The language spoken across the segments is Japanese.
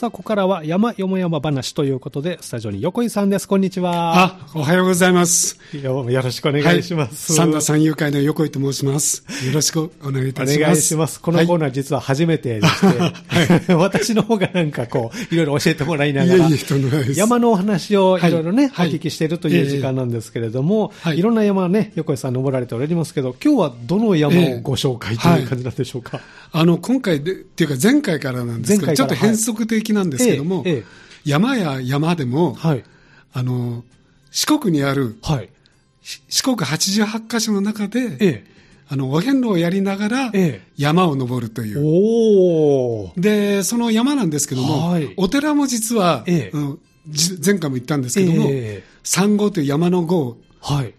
さあ、ここからは山よも山話ということで、スタジオに横井さんです。こんにちは。あ、おはようございます。よよろしくお願いします。三田三遊会の横井と申します。よろしくお願いいたします。お願いします。このコーナー実は初めてでして、私の方がなんかこう、いろいろ教えてもらいながらいえいえ山のお話をいろいろね、はいお聞きしているという時間なんですけれども、はいいろんな山ね、横井さん登られておられますけど、今日はどの山をご紹介という感じなんでしょうか？あの、今回で、っていうか前回からなんですけど、ちょっと変則的なんですけども、山や山でも、はい。あの、四国にある、はい。し四国88カ所の中で、えあの、お遍路をやりながらええ、山を登るとえ。いう。で、その山なんですけども、はいお寺も実は、ええうんじ前回も言ったんですけども、ええ三号という山の号、はい。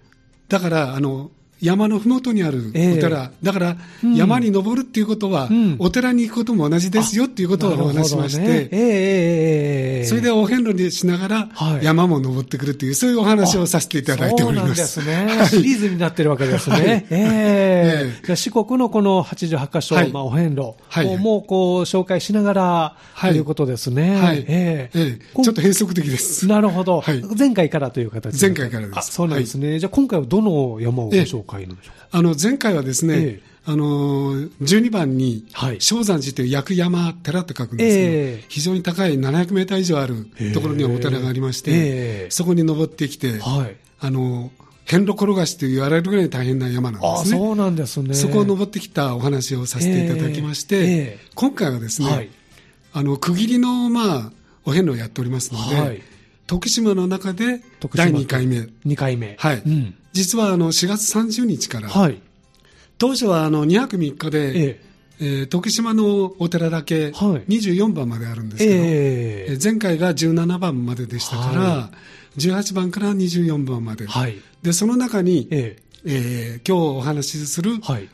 だから、あの、山のふもとにあるええ。お寺、だから、うん。山に登るっていうことは、うん。お寺に行くことも同じですよっていうことをお話しまして、それでお遍路にしながらはい。山も登ってくるっていう、そういうお話をさせていただいております。そうなんですね。シリーズになってるわけですね。はい。ええ。四国のこの88箇所、はい。まあ、お遍路はい。をもうこう紹介しながら、はい。ということですね。はい。ええ。ちょっと変則的です。なるほど、はい。前回からという形で。前回からです。あそうなんですね。じゃあ今回はどの山をご紹介なんでしょうか。あの、前回はですね、ええあのー、12番にはい、正山寺という薬山寺って書くんですけど、ええ非常に高い700メーター以上あるところにはお寺がありまして、ええそこに登ってきて、はい。あの、遍路転がしと言われるぐらい大変な山なんあですね。そうなんですね。そこを登ってきたお話をさせていただきまして、ええええ今回はですね、はいあの、区切りの、まあ、お遍路をやっておりますので、はい徳島の中で第2回目。2回目。はい。うん。実はあの4月30日から、はい。当初はあの2泊3日で、ええ。えー徳島のお寺だけはい。24番まであるんですけど、ええ。えー前回が17番まででしたから、は18番から24番まで、はい。でその中に、ええ。ー今日お話しするえはい。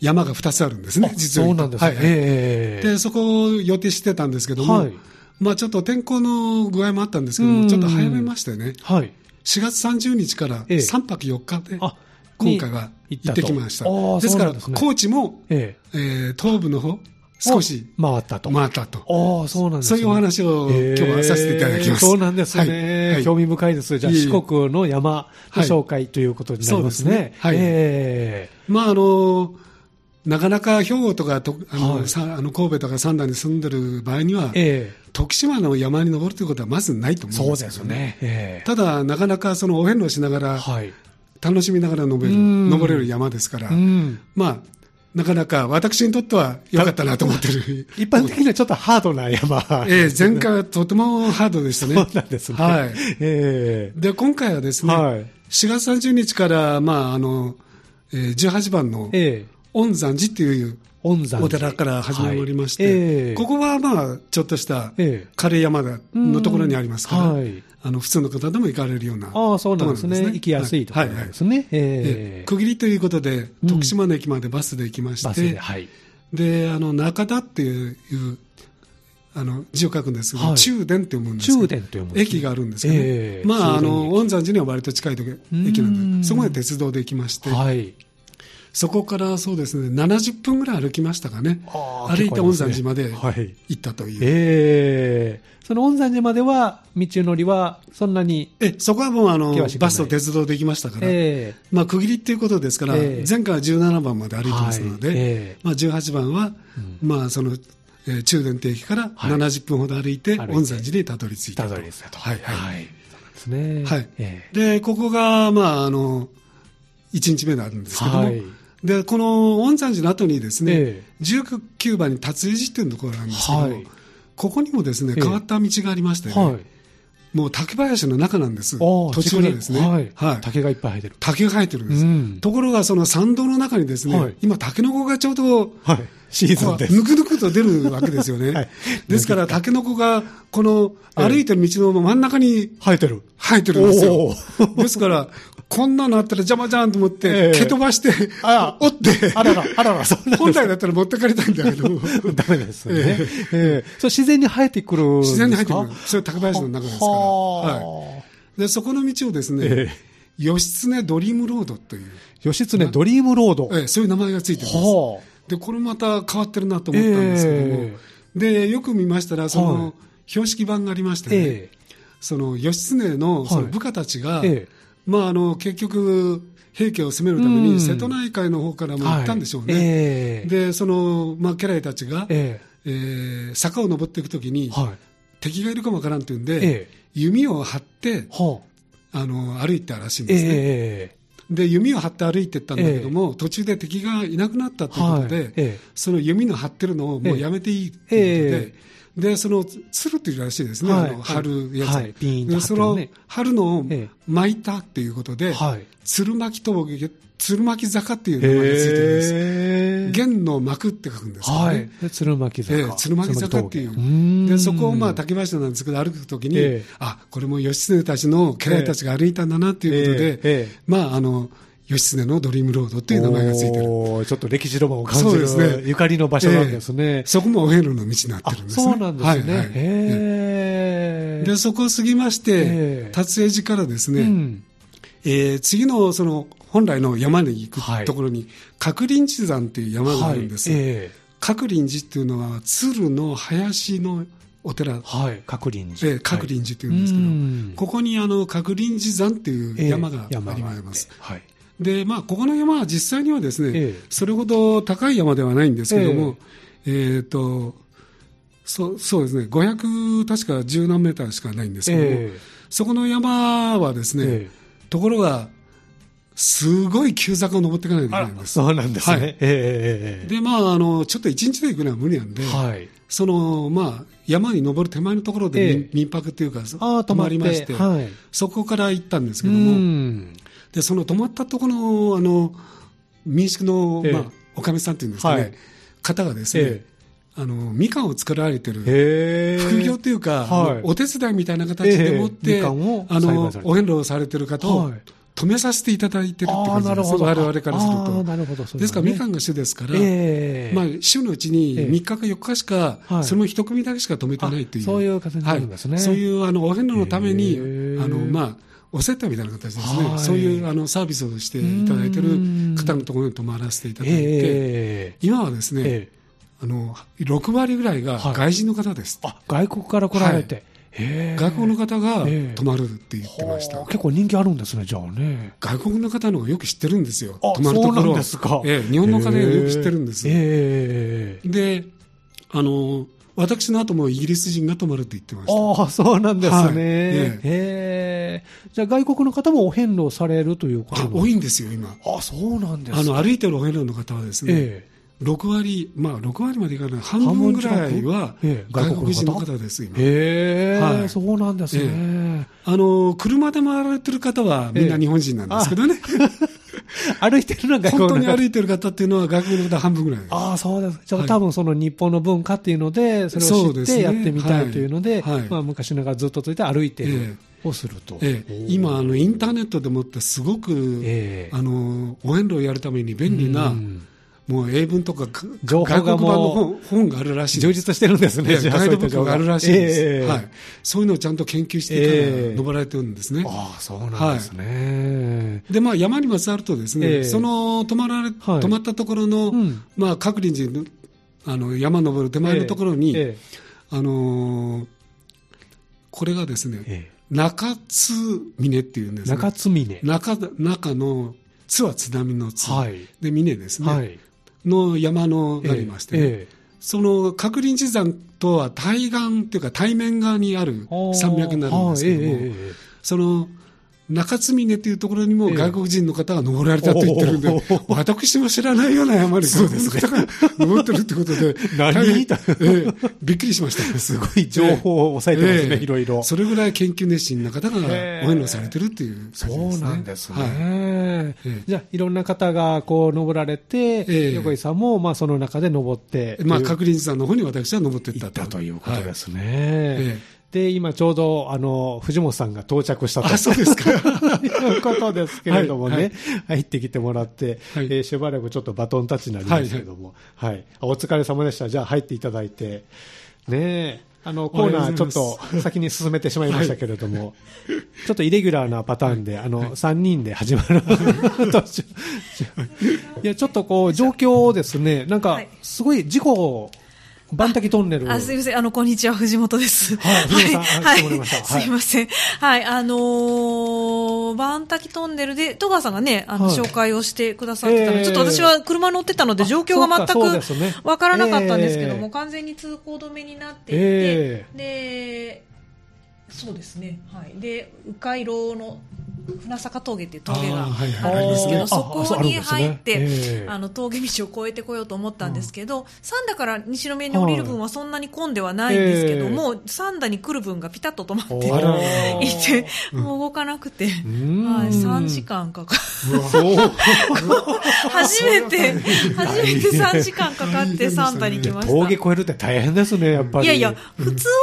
山が2つあるんですね、あ実を言と。そうなんですね。でそこを予定してたんですけども、はい。まあ、ちょっと天候の具合もあったんですけども、うん。ちょっと早めましてね、はい。4月30日からええ。3泊4日で、あ今回はに行ってきました。ですから、高知も、ええ。ー東部の方、少しえ回ったと。回ったと。ああ、そうなんですね。そういうお話を今日はさせていただきます。えーそうなんですね。はい。はい。興味深いです。じゃあ、四国の山の紹介ということになりますね。そうですね。はい。えまあ、あの、なかなか兵庫とかとあの、あの神戸とか三田に住んでる場合には、ええ徳島の山に登るということはまずないとえ思うんそうですけどね。ですね。ええただ、なかなかそのお遍路しながら、はい。楽しみながら登れる、うん登れる山ですから、うん。まあ、なかなか私にとっては良かったなと思ってる。一般的にはちょっとハードな山。ええ前回はとてもハードでしたね。そうなんですね。はい。ええで、今回はですね、はい4月30日から、まあ、あの、えー18番のええ恩山寺っていう恩山寺お寺から始まりまして、はい。ええ。ここはまあ、ちょっとしたええ。軽い山だのところにありますから、うんはい。あの普通の方でも行かれるようなああ、そうなんですね。行きやすいところですね。区切りということで、うん。徳島の駅までバスで行きまして、バスで、はい。であの中田っていうあの字を書くんですけど、はい。中殿って読むんですけど中殿と読むんですね。駅があるんですけど、ね。ええ。まあ、あの恩山寺には割と近い駅なんうん。で、そこまで鉄道で行きまして、はい。そこからそうですね、70分ぐらい歩きましたかね、ああ歩いて恩山寺まで行ったという、ええ。その恩山寺までは、道のりはそんなに、えそこはもうあのバスと鉄道で行きましたから、えまあ、区切りっていうことですから、ええ。前回は17番まで歩いてますので、はい。ええ。まあ、18番は、まあ、その、えー中殿亭駅からはい。70分ほど歩いて、歩いて。恩山寺にたどり着いたと。たどり着いたと。はいはい。はい。ですね。はい。えで、ここが、まあ、あの、1日目であるんですけども、はいで、この恩山寺の後にですね、え19番に達井寺っていうところがあるんですけど、はいここにもですね、ええ変わった道がありましてね、はい。もう竹林の中なんです。お途中でですね。はい。はい。竹がいっぱい生えてる。竹が生えてるんです。うんところが、その参道の中にですね、はい今、タケノコがちょうど、はい。シーズンです。ぬくぬくと出るわけですよね。はいですから、タケノコが、このええ歩いてる道の真ん中に生えてる。生えてるんですよ ですから、こんなのあったら邪魔じゃんと思って、ええ蹴飛ばして、あ折って、あらら、あらら、そんな本来だったら持ってかれたんだけど、ダメですね。えええそう自然に生えてくるんですか？自然に入ってくる。それ竹林の中ですから。ははい。で、そこの道をですね、え義経ドリームロードという、義経ドリームロード。ええそういう名前がついてるんです。はで、これまた変わってるなと思ったんですけども、えで、よく見ましたら、その、はい。標識板がありましてね、えその義経のそのはい部下たちが、ええ。まあ、あの結局、平家を攻めるためうん。に瀬戸内海の方からも行ったんでしょうね。はいええ。で、その、まあ、家来たちが、ええ。ー坂を登っていくときに、えはい。敵がいるかもわからんっていうんで、ええ。弓を張ってはあ。あの歩いてたらしいんえですね。えで、弓を張って歩いてったんだけども、途中で敵がいなくなったということで、はい。ええ。その弓の張ってるのをもうやめていいっていうことで、で、その、鶴っていうらしいですね、はい。あの張るやつ、はい。ピーンと張ってるね。でその、張るのをええ。巻いたっていうことで、はい。鶴巻峠、鶴巻坂っていう名前がついてるんです。弦の巻くって書くんですけどね。はい。で鶴巻坂。ええ、鶴巻坂っていう。でそこをまあう竹林なんですけど歩くときに、ええ。あこれも義経たちの家来たちが歩いたんだなっていうことで、ええ。ええ。まああの義経のドリームロードっていう名前がついてる。ちょっと歴史ロマンを感じるそうですね。ゆかりの場所なんですね。そこもお遍路の道になってあるんですね。そうなんですね。はいはい。でそこを過ぎまして、ええ。達成寺からですね、うん。えー次のその本来の山に行はい。くところに、角林寺山っていう山があるんです、はい。え角林寺っていうのは鶴の林のお寺。えはい。角林寺。で角林寺っていうんですけど、うん。ここにあの角林寺山っていう山があります。はい。で、まあ、ここの山は実際にはですね、ええ。それほど高い山ではないんですけども、えっ、と、そそうですね、500、確か十何メーターしかないんですけども、えそこの山はですね、え。ところが、すごい急坂を登っていかないといけあないんです。そうなんですね。はいえで、まあ、あの、ちょっと一日で行くのは無理なんで、えはい。その、まあ、山に登る手前のところでええ民,、民泊っていうか、ああ、泊まりまして、はい。そこから行ったんですけうども、ん。でその泊まったところのあの民宿の、ええまあ、おかみさんっていうんですかね、はい方がですね、えあのみかんを作られてる。副業というか、はいお手伝いみたいな形でもって、ええみかんをあのお遍路をされてる方をはい止めさせていただいてるって感じですなるほど。我々からすると。なるほど。ですから、みかんんが主ですから、ええ。まあ、週のうちにええ。3日か4日しか、はい。その一組だけしか止めてないという、あそういう形になるんですね。はい、そういうあのお遍路のために、あのまあ、お接待みたいな形ですね、はい。そういうあのサービスをしていただいている方のところに泊まらせていただいて、ええ。今はですね、ええ。あの6割ぐらいがはい。外人の方です、あ、外国から来られて。へえ外国の方がええ。泊まるって言ってました。結構人気あるんですね、じゃあね。外国の方の方がよく知ってるんですよ、あ泊まるところそうなんですか。ええ日本の方がよく知ってるんです。ええで、あの、私の後もイギリス人が泊まるって言ってました。ああ、そうなんですね。はい。えへえじゃあ外国の方もお遍路されるということあ多いんですよ、今。あ、そうなんですあの、歩いてるお遍路の方はですね、え6割、まあ6割までいかない、半分ぐらいはええ外国人の方です、今。えへえ、はい。そうなんですね。あの、車で回られてる方はみんな日本人なんですけどね。歩いてるのが本当にい歩いてる方っていうのは外国の方半分ぐらい。です。ああ、そうです。じゃあ、はい。多分その日本の文化っていうので、それを知ってやってみたいというので、はい。はい。まあ昔ながらずっとついて歩いてるえをすると。ええ。今、あの、インターネットでもってすごく、ええ。あの、お遍路をやるために便利な、うんもう英文とかか 情報が外国版のも本本があるらしい充実してるんですね、ガイドブックがあるらしいんです、ええはい、そういうのをちゃんと研究してからええ登られてるんですね。ああ、そうなんですね。で、まあ、山にまつわるとですね、ええその泊まられ、はい泊まったところの、うんまあ、各林寺の、あの、山登る手前のところに、えあのーこれがですね、ええ中津峰っていうんでえすね。中津峰。中、中の津は津波の津。はいで、峰ですね。はい。の山のがありまして、ええその角林寺山とは対岸っていうか対面側にある山脈になるんですけども、その中津峰っていうところにもええ。外国人の方が登られたと言ってるんで、おー。私も知らないような山に外国の方が登ってるってことで、何ええびっくりしました。すごい情報を抑えてますね、ええ。いろいろ。それぐらい研究熱心な方がお遍路されてるっていう感じそうなんですね。はい。ええ。じゃあ、いろんな方がこう登られて、ええ。横井さんもまあその中で登って、まあ、という角林寺山の方に私は登っていっ行たと。ったということですね。えで、今ちょうど、あの、藤本さんが到着したと。あ、そうですか。いうことですけれどもね、はい入ってきてもらって、はい。えーしばらくちょっとバトンタッチになりますけれども、はい、あお疲れ様でした。じゃあ入っていただいて、ねえ、あの、コーナーちょっと先に進めてしまいましたけれども、ちょっとイレギュラーなパターンで、あの、3人で始まる。い。や、ちょっとこう、状況をですね、なんかはい、すごい事故バンタキトンネル。あ、すいません。あの、こんにちは。藤本です。はい藤本さんはい来てもらいすいません。はい。あのー、バンタキトンネルで、戸川さんがね、あの、はい紹介をしてくださってたので、えーちょっと私は車乗ってたので、状況が全くわからなかったんですけども、えー完全に通行止めになっていて、えで、そうですね。はい。で、迂回路の船坂峠っていう峠があるんですけど、そこに入って、ええ。あの峠道を越えてこようと思ったんですけど、三田から西宮に降りる分はそんなに混んではないんですけども、三田に来る分がピタッと止まっていて、もう動かなくて、ん。はい、3時間かか。初めて、初めて3時間かかって三田に来ました。峠越えるって大変ですね、やっぱり。いやいや、普通は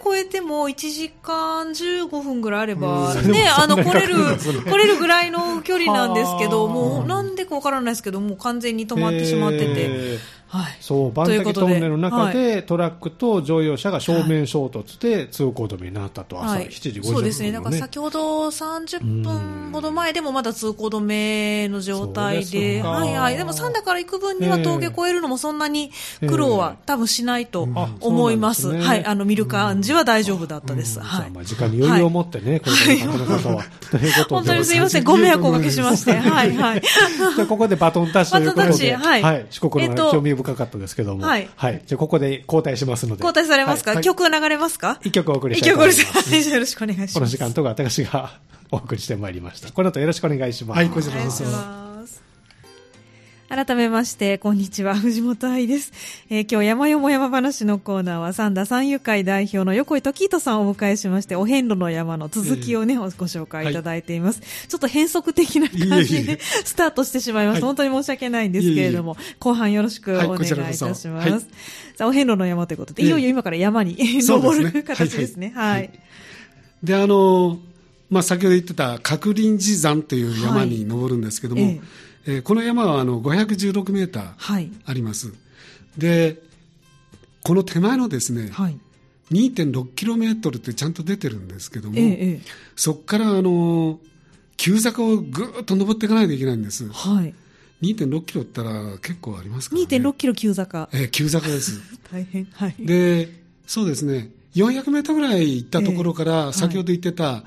峠越えても1時間15分ぐらいあれば、うん。ね、あの、来れる来れるぐらいの距離なんですけど、はあ。もうなんでかわからないですけど、もう完全に止まってしまってて、えーはい。そう、バンタキトンネルの中で、トラックと乗用車が正面衝突で通行止めになったと、朝はい、7時50分、そうですね、だから先ほど30分ほど前でもまだ通行止めの状態でで、すか。はいはい、でも三田から行く分には峠越えるのもそんなに苦労は多分しないとあ思います。すね。はい、あの見る感じは大丈夫だったです。はい。まあ時間に余裕を持ってね、これからの方は。ということで。本当にすいません、ご迷惑をおかけしまして、はいはい。ここでバトンタッシュということで、バトンタッチ。はい。四国のえっと興味深かったですけども、はいじゃあここで交代しますので。交代されますか、はい曲流れますか？一曲お送りし一たいと曲お思います。願いします。よろしくお願いします。この時間とが私がお送りしてまいりました。この後よろしくお願いします。はいこちらお願いします。改めまして、こんにちは、藤本愛です。えー今日、山よも山話のコーナーは、三田三遊会代表の横井時人さんをお迎えしまして、お遍路の山の続きをね、ご紹介い。ただいています。ちょっと変則的な感じいえいえ。で、スタートしてしまいました。はい。本当に申し訳ないんですけれども、後半よろしくおはい願いいたします。はい。さあ、お遍路の山ということで、ええ。いよいよ今から山に 登る形ですね。はい。で、あの、まあ、先ほど言ってた角林寺山という山に登るんですけども、はい。ええーこの山はあの516メーターはい。あります。で、この手前のですね、はい。2.6キロメートルってちゃんと出てるんですけども、ええ、ええ。そこからあの、急坂をぐーっと登っていかないといけないんです。はい。2.6キロって言ったら結構ありますからね。2.6キロ急坂。えー急坂です。大変。はい。で、そうですね、400メートルぐらい行ったところから、え先ほど言ってた、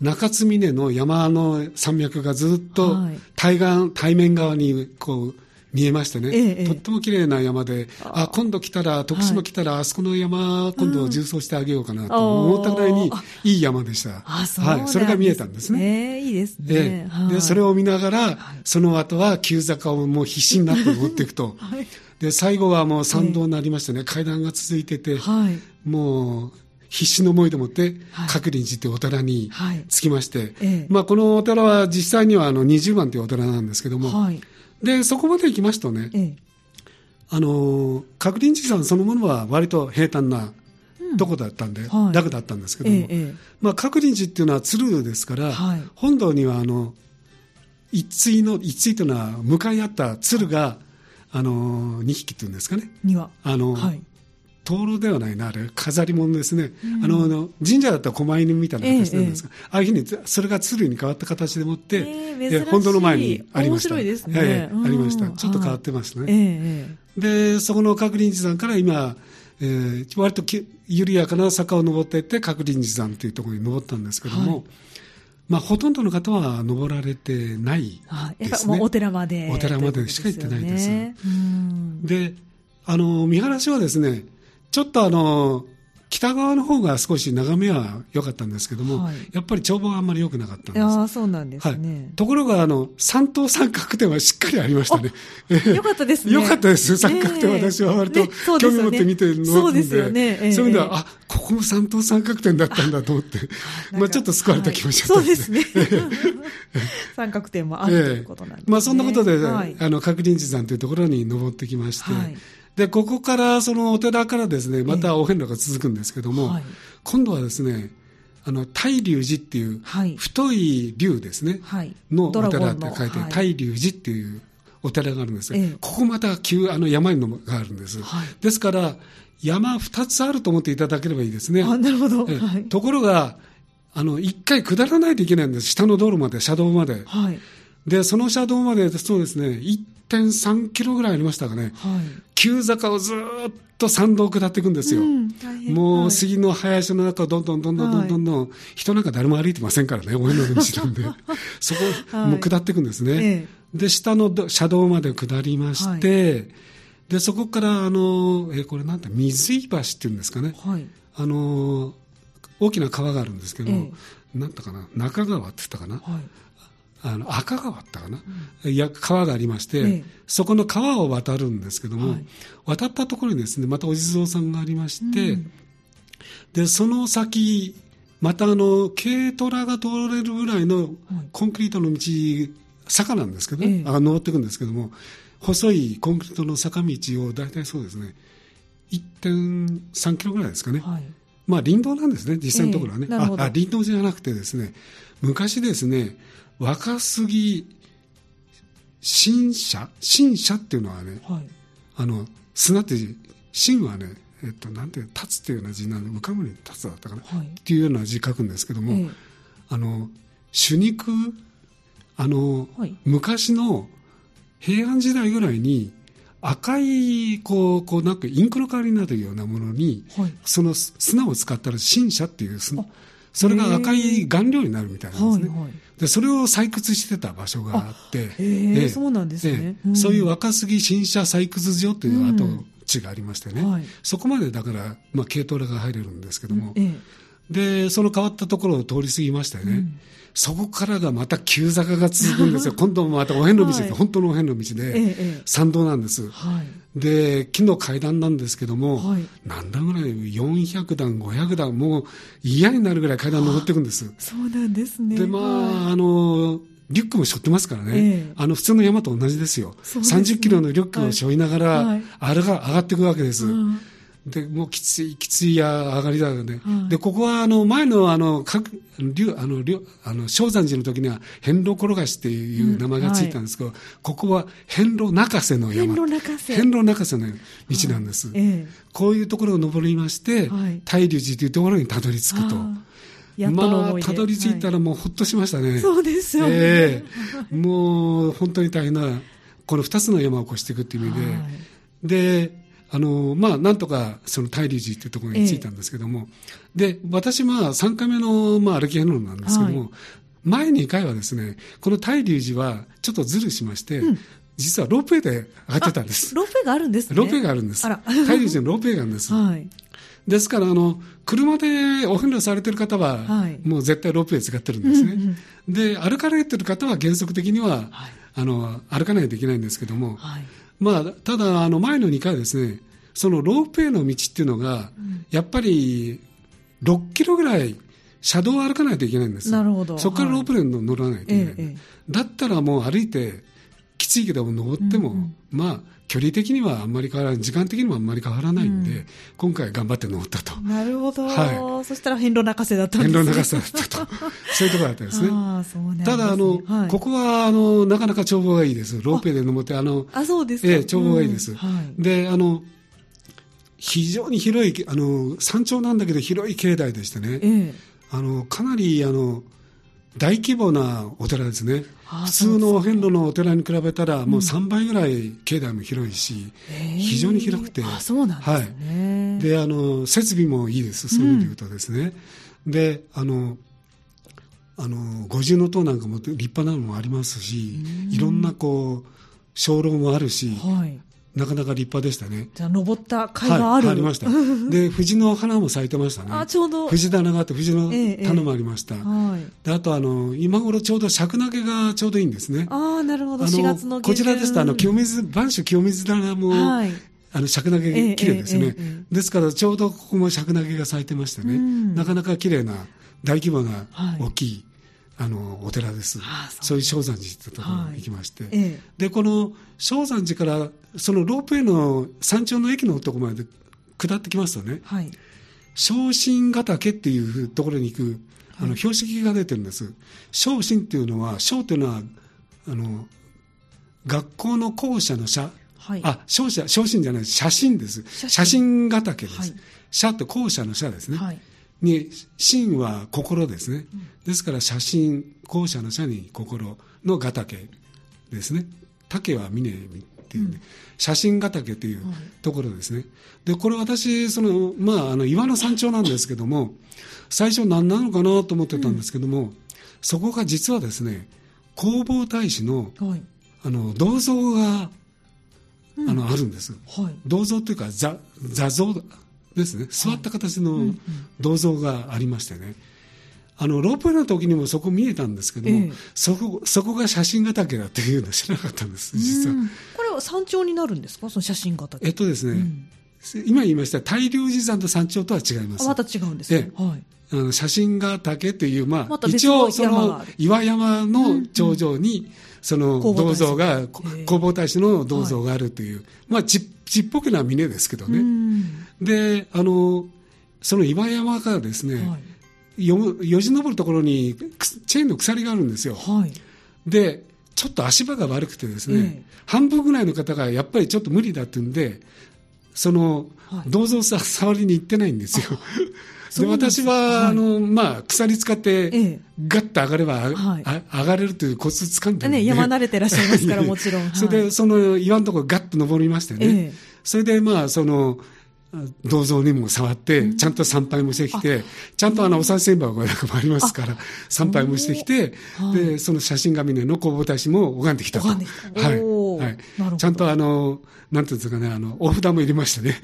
中津峰の山の山脈がずっとはい。対岸、対面側にこう見えましてね、ええええ。とっても綺麗な山で、あ今度来たら、徳島来たら、あそこの山、今度縦走してあげようかなと思ったぐらいにあいい山でした。あ、そうなんはい、それが見えたんですね。ねいいですえね。えでそれを、を見ながら、その後は急坂をもう必死になって登っていくと、はい。で最後はもう参道になりましてね、階段が続いてて、はい。もう必死の思いでもってはい、角林寺ってお寺にはい。着きまして、ええ。まあ、このお寺は実際にはあの20番というお寺なんですけども、はい。でそこまで行きますとね、ええ。あの角林寺さんそのものは割と平坦なとこだったんで、はい。楽だったんですけども、ええ、えまあ、角林寺っていうのは鶴ですから、はい。本堂にはあの一対の一対というのは向かい合った鶴があの2匹っていうんですかね。あの、はい。灯籠ではないな、あれ、飾り物ですね、あのあの神社だったら狛犬みたいな形なんですが、ああいうふうにそれが鶴に変わった形でもって、え本堂の前にありました、面白いですね。ええうんありました、ちょっと変わってますね。ええ、えで、そこの角林寺山から今、えー割とき緩やかな坂を登っていって、角林寺山というところに登ったんですけども、はい。まあ、ほとんどの方は登られてないですね。お寺まで。お寺までしか行ってないです。で、あの、見晴らしはですね、ちょっとあの、北側の方が少し眺めは良かったんですけども、はいやっぱり眺望はあんまり良くなかったんです。ああ、そうなんですはいね。。ところが、あの、三等三角点はしっかりありましたね。よ かったですね。よかったです。三角点、ええ私は割と興味持って見てるのそうですよね。ええそういう意味では、あ、ここも三等三角点だったんだと思って、まあちょっと救われた気持ちだったはいそうですね。三角点もあるということなんですね。まあそんなことで、はいあの、角林寺山というところに登ってきまして、はいで、ここから、そのお寺からですね、またお遍路が続くんですけども、はい今度はですね、あの、大龍寺っていう、はい太い龍ですね、はいのお寺のって書いて、はい大龍寺っていうお寺があるんですが、ええここまた急、あの、山にのがあるんです。はいですから、山二つあると思っていただければいいですね。あ、なるほど。ところが、あの、一回下らないといけないんです。下の道路まで、車道まで。はい。で、その車道まで、そうですね、1.3キロぐらいありましたかね。はい。急坂をずーっと山道を下っていくんですよ。うんもはいう杉の林の中をどんどんどんどんどんどんどん、人なんか誰も歩いてませんからね、お遍路の道なんで。そこ、はいもう下っていくんですね。えで、下のど車道まで下りまして、で、そこから、あの、えーこれなんて、水井橋っていうんですかね。はい。あの、大きな川があるんですけど、えなんだかな、中川って言ったかな。はい。あの赤川ったかな、いや川がありまして、ええ。そこの川を渡るんですけども、はい。渡ったところにですねまたお地蔵さんがありまして、うん。でその先またあの軽トラが通れるぐらいのコンクリートの道坂なんですけど、ええ。あ登っていくんですけども細いコンクリートの坂道を大体そうですね1.3キロぐらいですかね、はい。まあ林道なんですね、実際のところはね。あ林道じゃなくてですね、昔ですね、若杉新社？新社っていうのはね、はい。あの、砂って、新はね、えっと、なんていう、立つっていうような字なんで、浮かぶに立つだったかな、はいっていうような字書くんですけども、ええあの、手肉、あの、はい昔の平安時代ぐらいに、赤い、こう、こう、なんかインクの代わりになるようなものに、はい。その砂を使ったら新車っていう砂それが赤い顔料になるみたいなんですね。はいはい。でそれを採掘してた場所があって、へえそうなんですね。うん。そういう若杉新車採掘所という跡地がありましてね、はい。そこまでだから、まあ、軽トラが入れるんですけども、ええでその変わったところを通り過ぎましてね、そこからがまた急坂が続くんですよ、今度もまたお遍路道です、はい。本当のお遍路道で、参道なんです。はい。で木の階段なんですけども、はい。何段ぐらい、400段、500段、もう嫌になるぐらい階段登っていくんです。そうなんですね。で、まはい。あ、あの、リュックも背負ってますからね、ええ。あの普通の山と同じですよ、ですね。30キロのリュックを背負いながら、はい。あれが上がっていくわけです。うんでもうきつい、きついや上がりだよね、はいでここはあの前のあの各竜あの竜あの正山寺の時には、遍路転がしっていう名前がついたんですけど、ここは遍路中瀬の山、遍路中瀬。遍路中瀬の道なんです。ええ。こういうところを登りまして、はい。大龍寺というところにたどり着くと。まあ、たどり着いたらもうほっとしましたね。そうですよね。ええ。もう本当に大変な、この二つの山を越していくっていう意味で、はい。で、あの、まあ、なんとかその大龍寺っていうところに着いたんですけども、で、私、まあ、3回目の、まあ、歩き遍路なんですけども、はい前2回はですね、この大龍寺はちょっとズルしまして、実はロープウェイで上がってたんです。ロープウェイがあるんですね。ロープウェイがあるんです。大龍寺のロープウェイがあるんです。はい。ですから、あの、車でお遍路されてる方は、はいもう絶対ロープウェイ使ってるんですね。うんで、歩かれてる方は原則的には、はいあの、歩かないといけないんですけども、はい。まあ、ただ、あの、前の2回はですね、そのロープウェイの道っていうのが、やっぱり、6キロぐらい、車道を歩かないといけないんです。なるほどそこからロープウェイに乗らないといけない。ええええだったらもう歩いて、きついけども登っても、まあ、距離的にはあんまり変わらない、時間的にもあんまり変わらないんで、今回頑張って登ったと。なるほど。はそしたら遍路中瀬だったんですね。遍路長さだったと。そういうところだったんですね。ああ、そうねただ、あの、はいここは、あの、なかなか眺望がいいです。ロープウェイで登って、あの、あ、そうですか。ええ、眺望がいいです。うんはい。で、あの、非常に広い、あの、山頂なんだけど広い境内でしてね、ええ。あの、かなり、あの、大規模なお寺ですね。あ普通のお遍路のお寺に比べたら、もう3倍ぐらい境内も広いし、非常に広くて。はい。で、あの、設備もいいです。そういう意味で言うとですね。で、あの、あの、五重塔なんかも立派なのもありますし、いろんなこう、鐘楼もあるし、はい。なかなか立派でしたね。じゃあ、登った甲斐がある。はい、ありました。で、藤の花も咲いてましたね。あちょうど藤棚があって、藤のええ棚もありました。はい。であと、あの、今頃ちょうど尺投げがちょうどいいんですね。ああ、なるほど。あ4月のこちらですと、あの、清水、播州清水棚も、はいあの、尺投げ綺麗ですね、えええええですから、ちょうどここも尺投げが咲いてましてね、うんなかなか綺麗な、大規模なはい、大きい、あの、お寺です。そそうういう正山寺ってところに行きまして。ええ。で、この正山寺から、そのロープウェイの山頂の駅のところまで下ってきますとね、はい。昇進ヶ岳っていうところに行く、あの、標識が出てるんです。昇進っていうのは、昇っていうのは、あの、学校の校舎の社、はい。あ、昇進じゃない、写真です。写真ヶ岳です。はい社って校舎の社ですね。はい。に、真は心ですね。ですから、写真、校舎の社に心のヶ岳ですね竹は峰っていうね、写真ヶ岳というところですね、でこれ私その、まあ、あの岩の山頂なんですけども最初何なのかなと思ってたんですけども、そこが実はですね弘法大師の,、はい。あの銅像が、あのあるんです、はい。銅像というか座座像ですね。座った形の銅像がありましてね、あのロープウェイの時にもそこ見えたんですけども、ええ。そこそこが写真ヶ岳だっていうの知らなかったんです実は、うんこれは山頂になるんですか？その写真型えっとですね、今言いました大龍寺山と山頂とは違います。あまた違うんですね。はい。あの写真が岳という、まあ一の応その岩山の頂上に、その銅像が、弘法大師の銅像があるという、まあちちっぽけな峰ですけどね、うん。であのその岩山からですね、はい。よよじ登るところにくチェーンの鎖があるんですよ。はい。でちょっと足場が悪くてですね、ええ。半分ぐらいの方がやっぱりちょっと無理だっていうんでそのはい。銅像さ触りに行ってないんですよ。で私は、はい。あのまあ、鎖使って、ええ。ガッと上がれば、あは上がれるというコツ掴んでるんで。ね、山慣れてらっしゃいますから、もちろん。はい。それで、その岩のところガッと登りましてね、ええ。それで、まあ、その、銅像にも触って、ちゃんと参拝もしてきて、ちゃんとあの、お賽銭箱なんかもありますから、参拝もしてきて、はい。で、その写真紙の弘法大師も拝んできたと。拝んできた。はい。はい。ちゃんとあの、なんていうんですかね、あの、お札も入れましたね。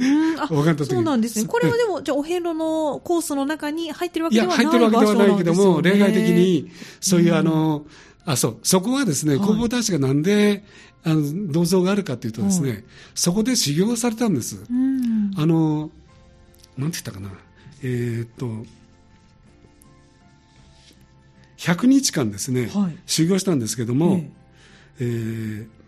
そうなんですね。これはでも、じゃあ、お遍路のコースの中に入ってるわいや、けではない入ってるわけではないけども、例外的に、そういうあの、あ、そう、そこはですね、弘法大師がなんで、あの、銅像があるかというとですね、はそこで修行をされたんです。うん。あの、なんて言ったかな、えーっと、100日間ですね、はい。修行したんですけども、え。えー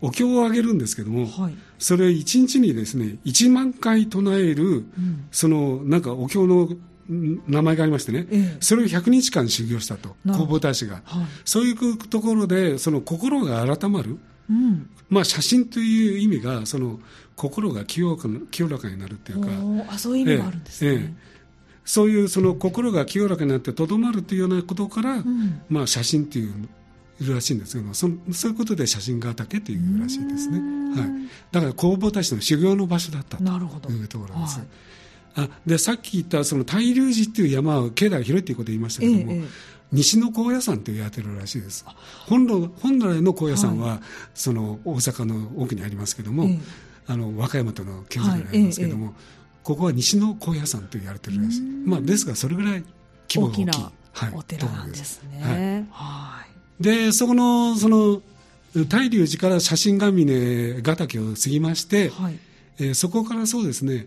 お経をあげるんですけども、はい。それ1日にですね、1万回唱える、ん。その、なんかお経のん名前がありましてね、ええ。それを100日間修行したと、弘法大師が。はい。そういうところで、その心が改まる、うん。まあ、写真という意味が、その心が清らかな清らかになるっていうか、あ、そういう意味があるんですね。えそういうその心が清らかになってとどまるというようなことから、ん。まあ、写真っていういるらしいんですけどそそういうことで写真が畑というらしいですね、はい、だから弘法大師の修行の場所だったというところです、はい。あでさっき言ったその大龍寺っていう山は境内が広いということを言いましたけども、ええええ。西の高野山と言われてるらしいです。本来本来の高野山は、その大阪の奥にありますけども、ええ。あの和歌山との県境にありますけども、ここは西の高野山と言われてるらしい、まあ、ですがそれぐらい規模が大きい。大きなはい。お寺なんですはい。ね。はい。でそこのその大龍寺から写真ヶ峰ヶ岳を過ぎまして、はい。えーそこからそうですね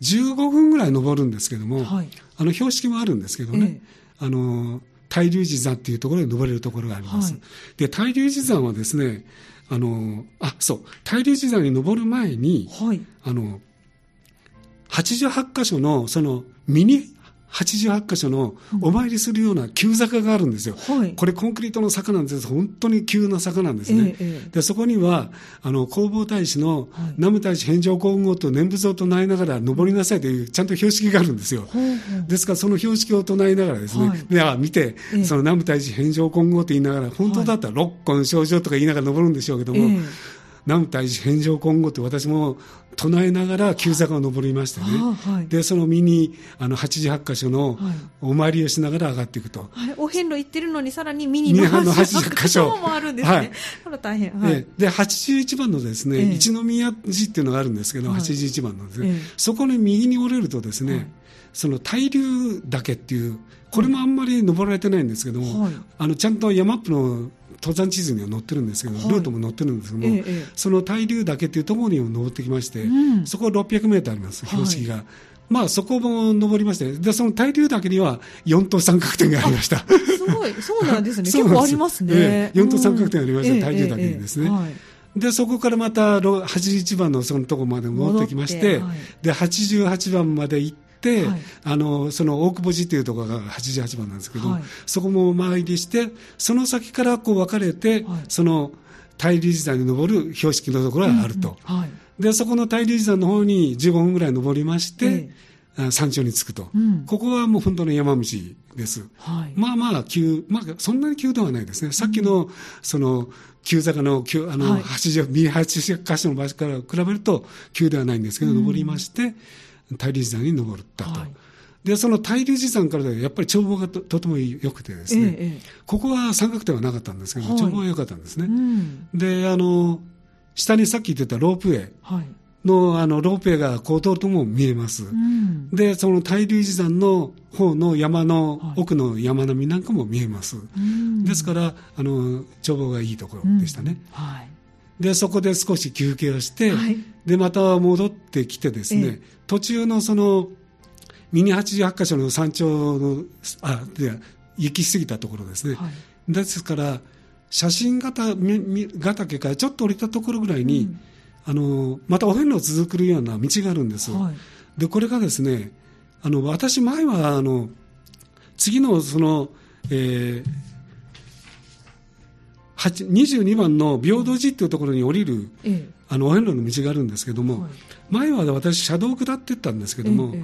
15分ぐらい登るんですけども、はいあの標識もあるんですけどね、あの大龍寺山っていうところで登れるところがあります、はいで大龍寺山はですねあのあそう大龍寺山に登る前にはい。あの88箇所のそのミニ88箇所のお参りするような急坂があるんですよ、はい。これコンクリートの坂なんです。本当に急な坂なんですね、えでそこにはあの弘法大師の南無大師返上皇后と念仏を唱えながら登りなさいというちゃんと標識があるんですよ、ですからその標識を唱えながらですね、はい。であ見て、ええ。その南無大師返上皇后と言いながら本当だったら六根症状とか言いながら登るんでしょうけども、ええ南無大師返上今後って私も唱えながら急坂を登りましてね、あはい。でその身にあの88箇所のはい。お参りをしながら上がっていくと、はい、お遍路行ってるのにさらにミニのミニの80 80箇所。もあるんですね。はい。これ大変。はい。でで81番のですね、ええ。一宮寺っていうのがあるんですけど、はい。81番のですね、ええ。そこに右に折れるとですね、はい。その大龍岳っていうこれもあんまり登られてないんですけども、はい。あのちゃんと山マップの登山地図には載ってるんですけど、はい。ルートも載ってるんですけども、ええええ。その大龍岳っていうところにも登ってきまして、うん。そこ600メートルあります、標識が。まあ、そこも登りまして、で、その大龍岳には4等三角点がありました。すごい、そうなんですね。そ う結構ありますね。ええ四等三角点ありましたうん大龍岳にですね。えはい。で、そこからまたろ81番のそのとこまで戻ってきまして、てはい。で、88番まで行って、はいあの、その大久保寺っていうところが88番なんですけど、はいそこもお参りして、その先からこう分かれて、はいその大龍寺山に登る標識のところがあると。はい。で、そこの大龍寺山の方に15分ぐらい登りまして、山頂に着くと、うんここはもう本当の山道です。はい。まあまあ急、まあそんなに急ではないですね。さっきの、その、急坂の、急あの、はい80、右80箇所の場所から比べると急ではないんですけど、登りまして、大龍寺山に登ったと。はいで、その大龍寺山からやっぱり眺望がととても良くてですね、えええここは三角点はなかったんですけど、はい眺望が良かったんですえ。うね。ん。で、あの、下にさっき言ってたロープウェイはい。の、あの、ロープウェイがこう通るとも見えます。うん。で、その大龍寺山の方の山のはい奥の山並みなんかも見えます。うんですから、あの、眺望がいいところでしたね。うんはい。で、そこで少し休憩をして、はいで、また戻ってきてですね、ええ途中のその、ミニ88箇所の山頂の、あ、で、行き過ぎたところですね。はい。ですから、写真ヶ岳からちょっと降りたところぐらいに、うんあの、またお遍路続くような道があるんです。はい。で、これがですね、あの、私前は、あの、次のその、えー、8 22番の平等寺っていうところに降りる、ええ。あの、お遍路の道があるんですけども、はい。前は私、車道を下っていったんですけども、えええ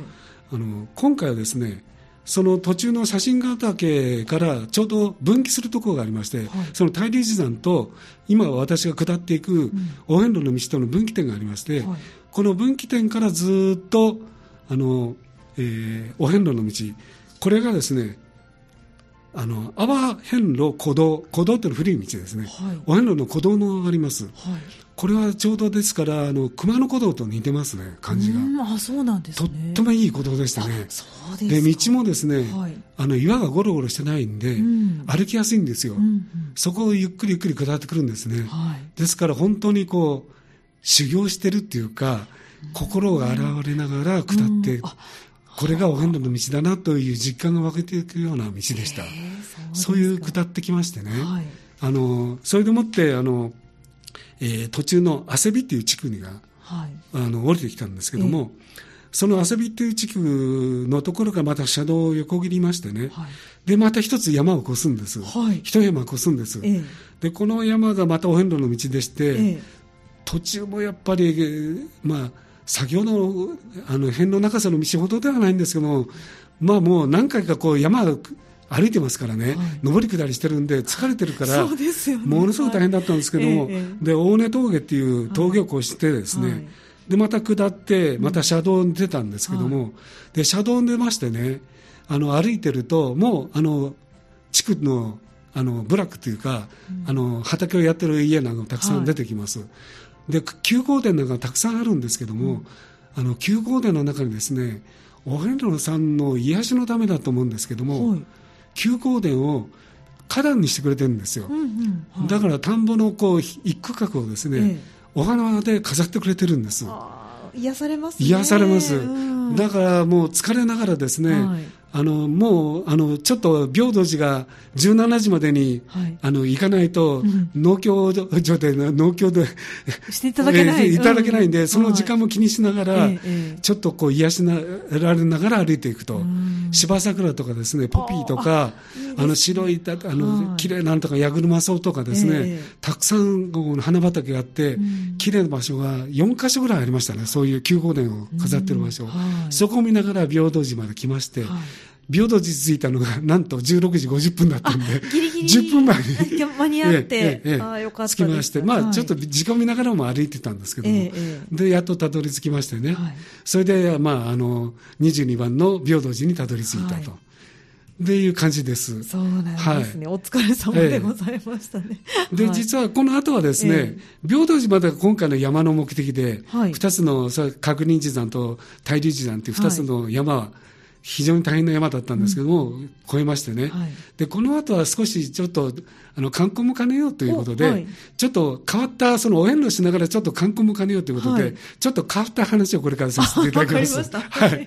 あの、今回はですね、その途中の写真ヶ岳からちょうど分岐するところがありまして、その大龍寺山と今私が下っていくお遍路の道との分岐点がありまして、はい。この分岐点からずっとあの、えーお遍路の道。これがですねあの阿波遍路古道古道っていうのは古い道ですね、はい。お遍路の古道のがあります。はい。これはちょうどですからあの熊野古道と似てますね感じが、うんあ、そうなんですとっね。てもいい古道でしたね。で道もですね、はい。あの岩がゴロゴロしてないんで、うん。歩きやすいんですよ、うんうん。そこをゆっくりゆっくり下ってくるんですね、はい。ですから本当にこう修行してるっていうか心が現れながら下って、うん。あこれがお遍路の道だなという実感が分けていくような道でした、へえそういう下ってきましてね、はい。あのそれでもってあの、えー途中の汗びっていう地区にがはい。あの降りてきたんですけども、その汗びっていう地区のところがまた車道を横切りましてね、はい。でまた一つ山を越すんです、はい一山越すんです、ええ。でこの山がまたお遍路の道でして、ええ。途中もやっぱり、えーまあ、先ほどのあの辺の長さの道ほどではないんですけども、まあ、もう何回かこう山を歩いてますからね、上り下りしてるんで、疲れてるから、そうですよね。ものすごく大変だったんですけども、はい。ええで大根峠っていう峠を越してですね、はい。でまた下って、また車道に出たんですけども、で車道に出ましてね、あの歩いてると、もうあの地区のあの部落というか、あの畑をやってる家なんかもたくさん出てきます。で休耕田なんかたくさんあるんですけども、あの休耕田の中にですねお遍路さんの癒しのためだと思うんですけども、はい。休耕田を花壇にしてくれてるんですよ、うんうん。はい。だから田んぼのこう一区画をですね、ええ。お花で飾ってくれてるんです。癒されますね。癒されます、うん。だからもう疲れながらですね、はいあのもうあのちょっと平等寺が17時までに、はい。あの行かないと、ん。農協所で農協でしていただけない。えーいただけないんで、うその時間も気にしながら、ええええ。ちょっとこう癒しなられながら歩いていくと。ん、芝桜とかですね、ポピーとか、あの白いたあの、はい。綺麗なんとか、矢車草とかですね、ええ。たくさん花畑があって、綺麗な場所が4箇所ぐらいありましたね、そういう休耕田を飾ってる場所、うん。はい。そこを見ながら平等寺まで来まして、はい平等寺着いたのが なんと16時50分だったんで、ギリギリ。10分前に。間に合ってええええええああよかった着きまして、まあ、はい。ちょっと時間見ながらも歩いてたんですけども、えええでやっとたどり着きましてね、はい。それで、まあ、あの22番の平等寺にたどり着いたと、でいう感じです。そうなんですね、お疲れ様でございましたね。で、はい。実はこの後はですね、え平等寺までが今回の山の目的で、はい。2つの確認寺山と大龍寺山という2つの山は、非常に大変な山だったんですけども、越えましてね、はいでこの後は少しちょっとあの観光も兼ねようということで、おはいちょっと変わった、そのお遍路しながらちょっと観光も兼ねようということで、はいちょっと変わった話をこれからさせていただきます。はい。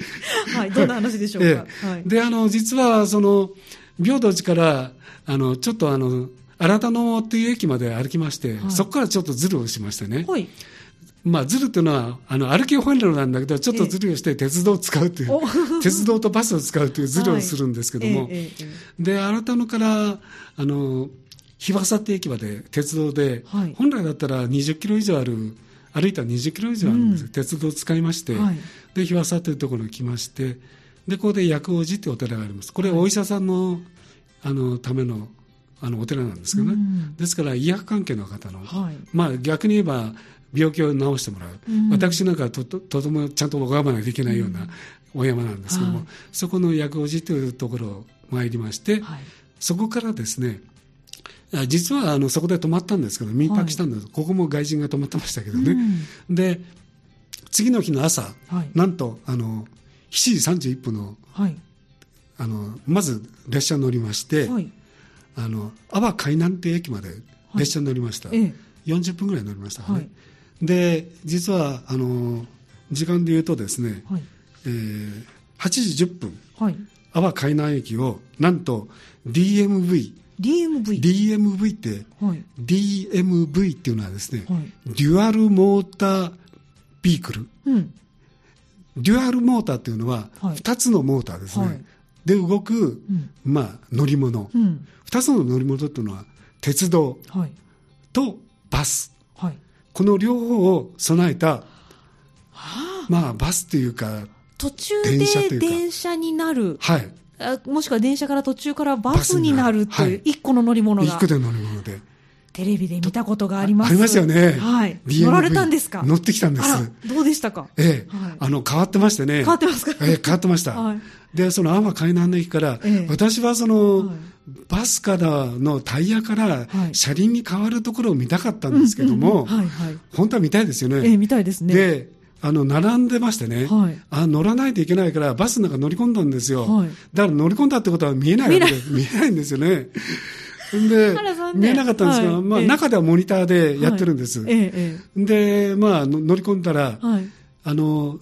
はい。どんな話でしょうか。えはい。えで、あの、実は、その、平等寺から、あの、ちょっとあの、新田野っていう駅まで歩きまして、はいそこからちょっとズルをしましてね。はい。まあ、ズルっていうのは、あの、歩き本路なんだけど、ちょっとズルをして鉄道を使うという、お。鉄道とバスを使うというズルをするんですけども、えええええで、新田野から、あの、日和佐って駅まで鉄道で、はい。本来だったら20キロ以上ある歩いたら20キロ以上あるんです、うん。鉄道を使いまして、はい。で日和佐というところに来まして。でここで薬王寺というお寺があります。これはお医者さんのあのためのあのお寺なんですけどね、うん。ですから医薬関係の方の、はい。まあ、逆に言えば病気を治してもらう、うん。私なんかはとととてもちゃんと拝まないといけないようなお山なんですけども、はい。そこの薬王寺というところを参りまして、はい。そこからですねあ実はあのそこで泊まったんですけど民泊したんです、ここも外人が泊まってましたけどね、で次の日の朝、はい。なんとあの7時31分のはい。あのまず列車に乗りまして、はい。あの阿波海南っていう駅まで列車に乗りました、ええ。40分ぐらい乗りましたかね、はいで実はあの時間で言うとですね、はい。えー8時10分はい。阿波海南駅をなんと DMV DMV DMV ってはい。DMV っていうのはですね、はい。デュアルモータービークル。うん。デュアルモーターっていうのははい。2つのモーターですね、はい。で動く、うん。まあ、乗り物、うん。2つの乗り物っていうのは鉄道はい。とバス。はいこの両方を備えた、まあ、バスというか、途中で電車になる。はい、あもしくは電車から途中からバスになるという一個の乗り物が。一個で乗り物で。テレビで見たことがあります。ありますよね。はい、乗られたんですか？乗ってきたんです。どうでしたか？ええ、はい。あの、変わってましてね。変わってますか？ええ、変わってました。はい。で、その阿波海南の駅から、ええ。私はその、はい。バスからのタイヤからはい。車輪に変わるところを見たかったんですけども、本当は見たいですよね。ええ見たいですね。で、あの、並んでましてね、はい。あ乗らないといけないから、バスの中乗り込んだんですよ。はい。だから乗り込んだってことは見えないわけで見えないんですよね。で見えなかったんですが、まあ、はい。ええ。中ではモニターでやってるんです。はい。ええで、まあ、の乗り込んだら、ええはい。あの、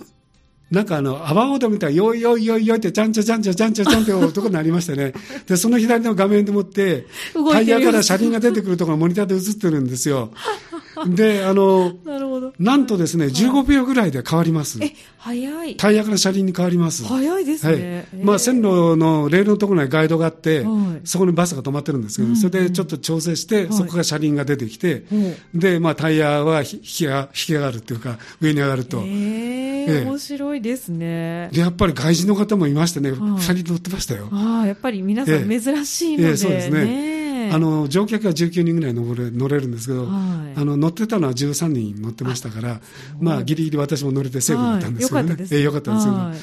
なんかあの、阿波踊りみたいな、よいよいよいよいって、ちゃんちゃちゃんちゃちゃんちゃちゃんって男になりましてね。で、その左の画面でもって、タイヤから車輪が出てくるところがモニターで映ってるんですよ。で、あの、なるほど。なんとですね、15秒ぐらいで変わります。え早い。タイヤから車輪に変わります。早いですはい。ねええまあ、線路のレールのところにガイドがあって、はい。そこにバスが止まってるんですけど、それでちょっと調整して、はい。そこから車輪が出てきて、で、まあ、タイヤはひ引きが引き上がるっていうか、上に上がると。ええええ。面白いですね。で、やっぱり外人の方もいましてね、はい。二人乗ってましたよ。ああやっぱり皆さんええ。珍しいので、ええそうですねあの乗客が19人ぐらい乗れ乗れるんですけど、はい。あの乗ってたのは13人乗ってましたから、まあ、ギリギリ私も乗れてセーフだったんですけどね、はい。よかったですええよかったんですけど、はい。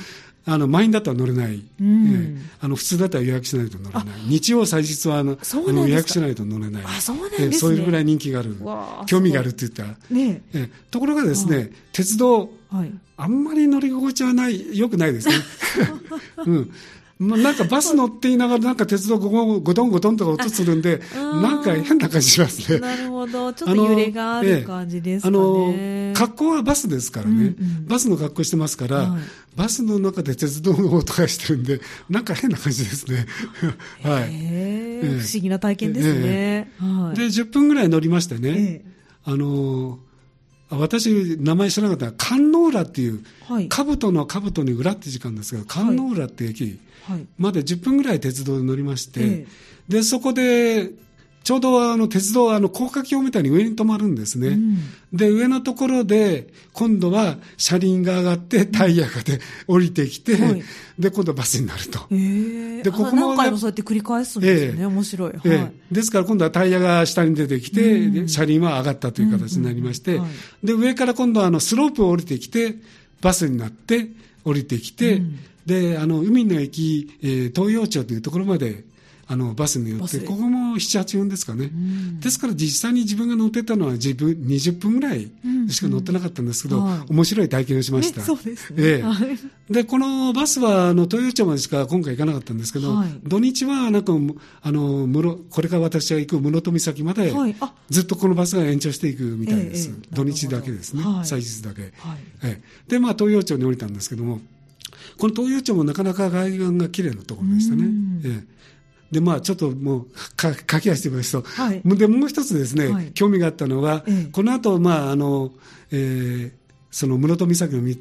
あの満員だったら乗れない、うん。ええ。あの普通だったら予約しないと乗れない、日曜、祭日はあのあの予約しないと乗れない、あそうなんですね。ええそういうぐらい人気がある。興味があるって言った。ら、ねえ。えところがですね、鉄道、えはい。あんまり乗り心地はない、良くないですね。うん。まあ、なんかバス乗って言いながら、なんか鉄道ゴゴゴトンゴトンとか音するんで、うん。なんか変な感じしますね。なるほど。ちょっと揺れがある感じですかあね、の、格好はバスですからね、うんうん。バスの格好してますから、はい。バスの中で鉄道の音がしてるんで、なんか変な感じですね。はい。へええ。え不思議な体験ですね、はい。で、10分ぐらい乗りましてね、ええ。あのあ私、名前知らなかった、観音浦っていう、はい。兜の兜に裏って時間ですが、観音浦って駅はい。まで10分ぐらい鉄道に乗りまして、え。でそこでちょうどあの鉄道はあの高架橋みたいに上に止まるんですね、うん。で上のところで今度は車輪が上がってタイヤがで降りてきて、はい。で今度バスになると。ええでここもあ何回もそうやって繰り返すんですよね、ええ。面白い、はい。ええですから今度はタイヤが下に出てきて、うん。で車輪は上がったという形になりまして、うん。うんはで上から今度はあのスロープを降りてきて、バスになって降りてきて、うん。であの海の駅、えー東洋町というところまであのバスに乗って、ここも7、8分ですかね、ん。ですから実際に自分が乗ってたのは自分20分ぐらいしか乗ってなかったんですけど、うん。はい。面白い体験をしました。ねそうですね。ええ。はい。でこのバスはあの東洋町までしか今回行かなかったんですけど、はい。土日はなんかあの室これから私が行く室戸岬まで、はい。あ。ずっとこのバスが延長していくみたいです、ええええ。土日だけですね、はい。祭日だけ、はい。ええ。でまあ東洋町に降りたんですけどもこの東洋町もなかなか海岸が綺麗なところでしたね。うん、ええでまあちょっともうか駆け足でますと、はい。でもう一つですね、はい。興味があったのは、ええ。この後まああの、えーその室戸岬のみ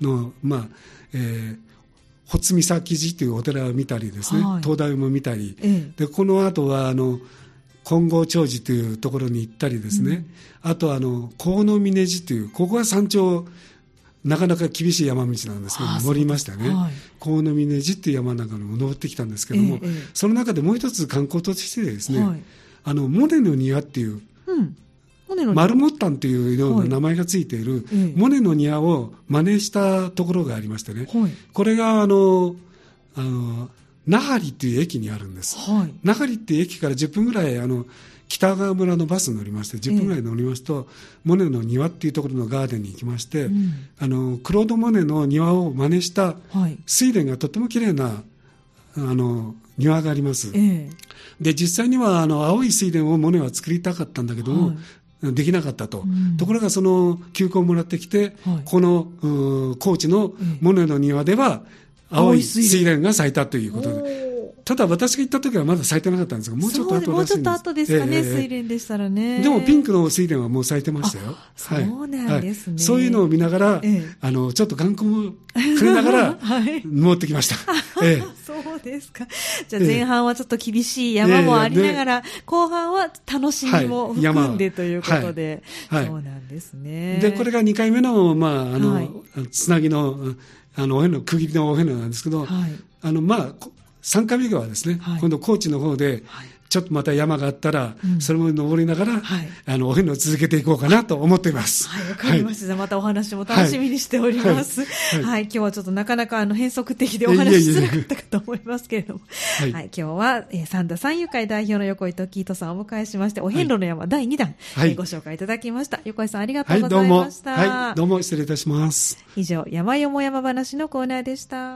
のまあ、えー保津岬寺というお寺を見たりですね、はい。灯台も見たり、ええ。でこの後はあの金剛長寺というところに行ったりですね、あとあの河野峰寺というここは山頂なかなか厳しい山道なんですけど登りましたね、はい河野峰寺っていう山の中にも登ってきたんですけども、えその中でもう一つ観光としてですね、はいあのモネの庭っていううん。マルモッタンというようはない名前がついている、ええモネの庭を真似したところがありましてね、はい。これがあの、あの、那覇里という駅にあるんです。はい。那覇里っていう駅から10分ぐらい、あの、北川村のバスに乗りまして、10分ぐらい乗りますと、モネの庭っていうところのガーデンに行きまして、うん。あの、クロード・モネの庭を真似したはい。水田がとっても綺麗な、あの、庭があります。ええ。で、実際には、あの、青い水田をモネは作りたかったんだけども、はい。できなかったと、うん。ところがその休校をもらってきて、はい。この高知のええ。モネの庭では、青い水田。水田が咲いたということで、おただ私が行った時はまだ咲いてなかったんですが、もうちょっと後そうでもうちょっと後ですかね、ええええ。水蓮でしたらね。でもピンクの水田はもう咲いてましたよ。あそうなんですね。はい。そういうのを見ながら、ええ。あの、ちょっと眼光もくれながら、はい。持ってきました。ええ。そうですか。じゃあええ。前半はちょっと厳しい山もありながら、後半は楽しみも含んでということで、はい。はい。そうなんですね。で、これが2回目の、まあ、あの、はい。つなぎの、あの、お遍路、区切りのお遍路なんですけど、はい。あの、まあ、こ3回目がはですね、はい今度高知の方で、はいちょっとまた山があったら、うんそれも登りながら、はいあの、お遍路を続けていこうかなと思っています。はい、わかりました。じゃあまたお話も楽しみにしております。はい、はい今日はちょっとなかなかあの変則的でお話しづらかったかと思いますけれども。は、はいい今日は、えー、三田三遊会代表の横井時糸さんをお迎えしまして、お遍路の山第2弾、はいえーご紹介いただきました。横井さんありがとはい、うご。ざいました。はい、どうも失礼いたします。以上、山よも山話のコーナーでした。